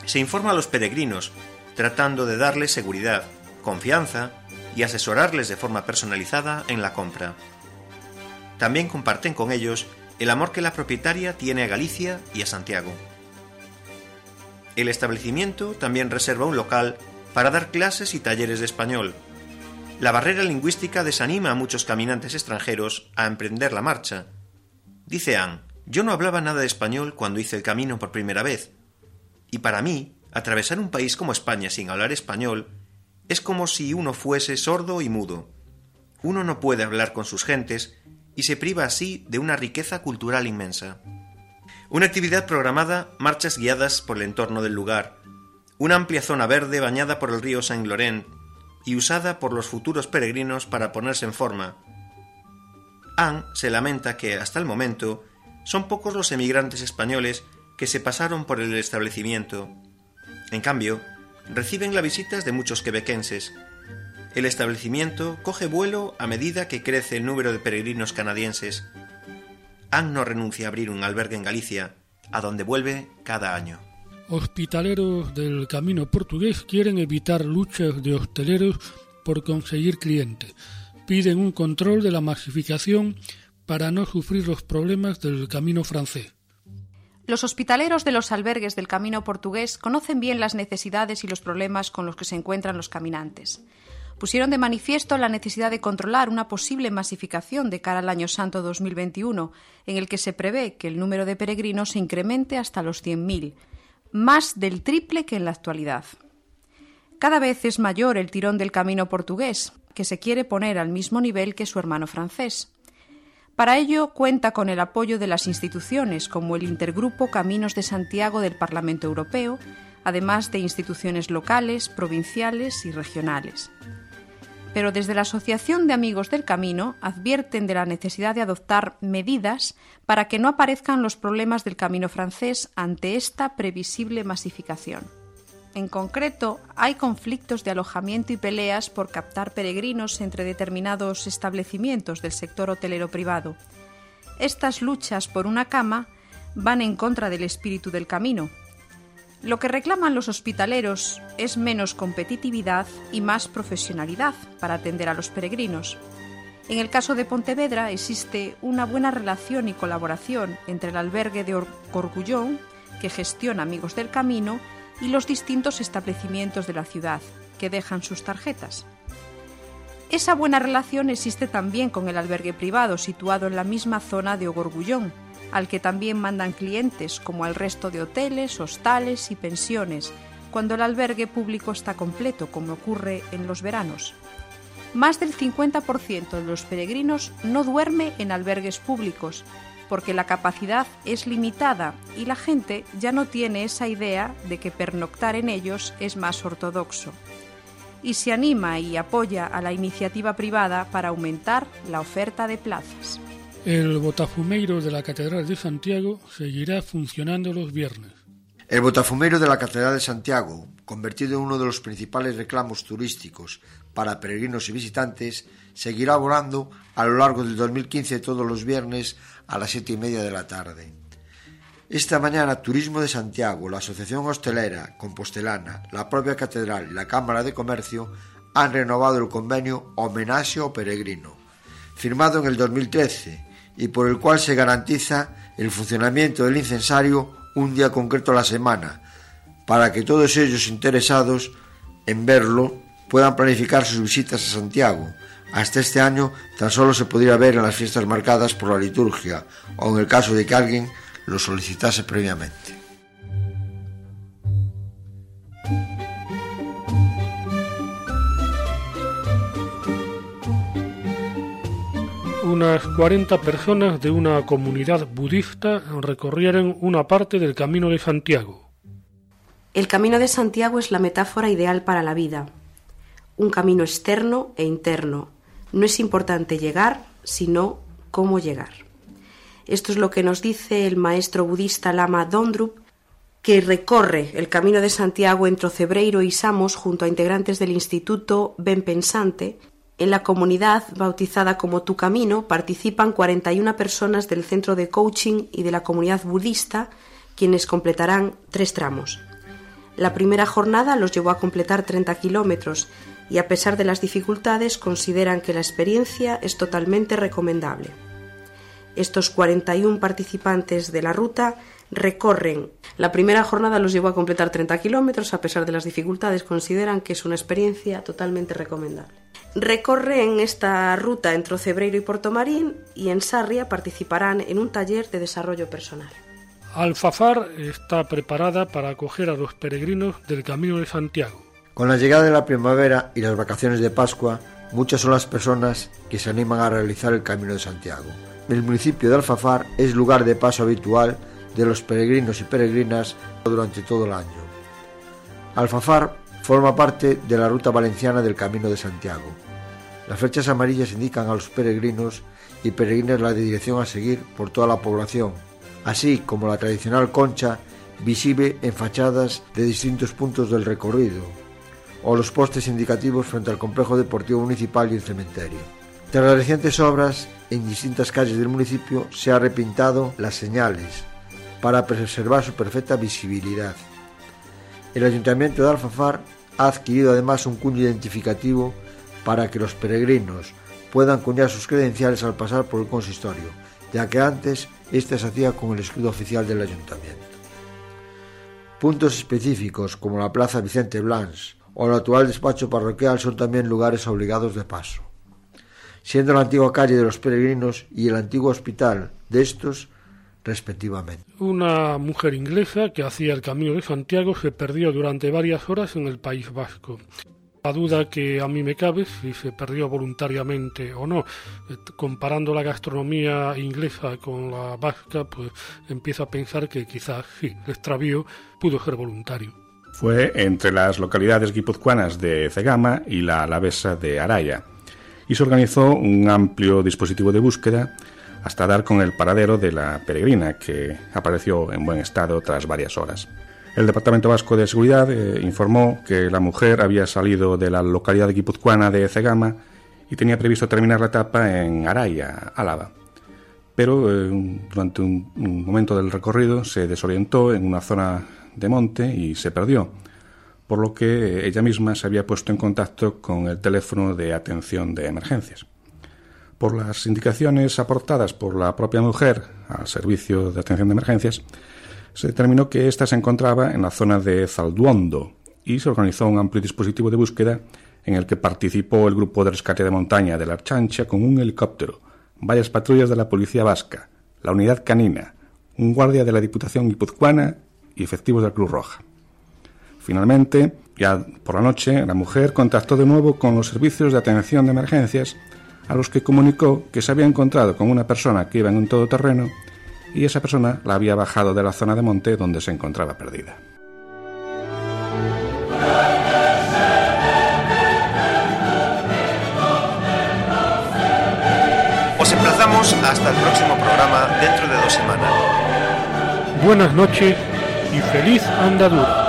Se informa a los peregrinos, tratando de darles seguridad, confianza y asesorarles de forma personalizada en la compra. También comparten con ellos el amor que la propietaria tiene a Galicia y a Santiago. El establecimiento también reserva un local para dar clases y talleres de español. La barrera lingüística desanima a muchos caminantes extranjeros a emprender la marcha. Dice Anne, yo no hablaba nada de español cuando hice el camino por primera vez, y para mí, atravesar un país como España sin hablar español es como si uno fuese sordo y mudo. Uno no puede hablar con sus gentes y se priva así de una riqueza cultural inmensa. Una actividad programada, marchas guiadas por el entorno del lugar, una amplia zona verde bañada por el río Saint Laurent y usada por los futuros peregrinos para ponerse en forma. Anne se lamenta que, hasta el momento, son pocos los emigrantes españoles que se pasaron por el establecimiento. En cambio, reciben las visitas de muchos quebequenses. El establecimiento coge vuelo a medida que crece el número de peregrinos canadienses. Anne no renuncia a abrir un albergue en Galicia, a donde vuelve cada año. Hospitaleros del camino portugués quieren evitar luchas de hosteleros por conseguir clientes. Piden un control de la masificación para no sufrir los problemas del camino francés. Los hospitaleros de los albergues del camino portugués conocen bien las necesidades y los problemas con los que se encuentran los caminantes. Pusieron de manifiesto la necesidad de controlar una posible masificación de cara al año santo 2021, en el que se prevé que el número de peregrinos se incremente hasta los 100.000, más del triple que en la actualidad. Cada vez es mayor el tirón del camino portugués, que se quiere poner al mismo nivel que su hermano francés. Para ello cuenta con el apoyo de las instituciones como el Intergrupo Caminos de Santiago del Parlamento Europeo, además de instituciones locales, provinciales y regionales. Pero desde la Asociación de Amigos del Camino advierten de la necesidad de adoptar medidas para que no aparezcan los problemas del camino francés ante esta previsible masificación. En concreto, hay conflictos de alojamiento y peleas por captar peregrinos entre determinados establecimientos del sector hotelero privado. Estas luchas por una cama van en contra del espíritu del camino. Lo que reclaman los hospitaleros es menos competitividad y más profesionalidad para atender a los peregrinos. En el caso de Pontevedra existe una buena relación y colaboración entre el albergue de Orgullón, que gestiona Amigos del Camino, y los distintos establecimientos de la ciudad que dejan sus tarjetas. Esa buena relación existe también con el albergue privado situado en la misma zona de Ogorgullón, al que también mandan clientes como al resto de hoteles, hostales y pensiones, cuando el albergue público está completo, como ocurre en los veranos. Más del 50% de los peregrinos no duerme en albergues públicos, porque la capacidad es limitada y la gente ya no tiene esa idea de que pernoctar en ellos es más ortodoxo. Y se anima y apoya a la iniciativa privada para aumentar la oferta de plazas. El botafumeiro de la Catedral de Santiago seguirá funcionando los viernes. El botafumeiro de la Catedral de Santiago, convertido en uno de los principales reclamos turísticos para peregrinos y visitantes, seguirá volando a lo largo del 2015 todos los viernes a las siete y media de la tarde. Esta mañana Turismo de Santiago, la Asociación Hostelera Compostelana, la propia Catedral y la Cámara de Comercio han renovado el convenio Homenaje Peregrino, firmado en el 2013 y por el cual se garantiza el funcionamiento del incensario un día concreto a la semana, para que todos ellos interesados en verlo puedan planificar sus visitas a Santiago. Hasta este año tan solo se podría ver en las fiestas marcadas por la liturgia o en el caso de que alguien lo solicitase previamente. Unas 40 personas de una comunidad budista recorrieron una parte del Camino de Santiago. El Camino de Santiago es la metáfora ideal para la vida. Un camino externo e interno. No es importante llegar, sino cómo llegar. Esto es lo que nos dice el maestro budista Lama Dondrup, que recorre el Camino de Santiago entre Cebreiro y Samos junto a integrantes del Instituto Ben Pensante en la comunidad bautizada como Tu Camino participan 41 personas del centro de coaching y de la comunidad budista, quienes completarán tres tramos. La primera jornada los llevó a completar 30 kilómetros y a pesar de las dificultades consideran que la experiencia es totalmente recomendable. Estos 41 participantes de la ruta recorren. La primera jornada los llevó a completar 30 kilómetros, a pesar de las dificultades consideran que es una experiencia totalmente recomendable. Recorren esta ruta entre Cebreiro y Portomarín y en Sarria participarán en un taller de desarrollo personal. Alfafar está preparada para acoger a los peregrinos del Camino de Santiago. Con la llegada de la primavera y las vacaciones de Pascua, muchas son las personas que se animan a realizar el Camino de Santiago. El municipio de Alfafar es lugar de paso habitual de los peregrinos y peregrinas durante todo el año. Alfafar forma parte de la ruta valenciana del Camino de Santiago. Las flechas amarillas indican a los peregrinos y peregrinas la dirección a seguir por toda la población, así como la tradicional concha visible en fachadas de distintos puntos del recorrido, o los postes indicativos frente al complejo deportivo municipal y el cementerio. Tras las recientes obras, en distintas calles del municipio se ha repintado las señales para preservar su perfecta visibilidad. El Ayuntamiento de Alfafar ha adquirido además un cuño identificativo para que los peregrinos puedan cuñar sus credenciales al pasar por el consistorio, ya que antes éste se hacía con el escudo oficial del ayuntamiento. Puntos específicos como la Plaza Vicente Blanch o el actual despacho parroquial son también lugares obligados de paso. Siendo la antigua calle de los peregrinos y el antiguo hospital de estos respectivamente. Una mujer inglesa que hacía el Camino de Santiago se perdió durante varias horas en el País Vasco. La duda que a mí me cabe si se perdió voluntariamente o no. Comparando la gastronomía inglesa con la vasca, pues empiezo a pensar que quizás sí, el extravío pudo ser voluntario. Fue entre las localidades guipuzcoanas de Cegama y la alavesa de Araya, y se organizó un amplio dispositivo de búsqueda hasta dar con el paradero de la peregrina, que apareció en buen estado tras varias horas. El Departamento Vasco de Seguridad eh, informó que la mujer había salido de la localidad guipuzcoana de Cegama y tenía previsto terminar la etapa en Araya, Álava. Pero eh, durante un, un momento del recorrido se desorientó en una zona de monte y se perdió, por lo que ella misma se había puesto en contacto con el teléfono de atención de emergencias. Por las indicaciones aportadas por la propia mujer al servicio de atención de emergencias, se determinó que ésta se encontraba en la zona de Zalduondo y se organizó un amplio dispositivo de búsqueda en el que participó el grupo de rescate de montaña de la Archancha con un helicóptero, varias patrullas de la Policía Vasca, la Unidad Canina, un guardia de la Diputación Guipuzcoana y efectivos de la Cruz Roja. Finalmente, ya por la noche, la mujer contactó de nuevo con los servicios de atención de emergencias a los que comunicó que se había encontrado con una persona que iba en un todoterreno y esa persona la había bajado de la zona de monte donde se encontraba perdida. Os emplazamos hasta el próximo programa dentro de dos semanas. Buenas noches y feliz andadura.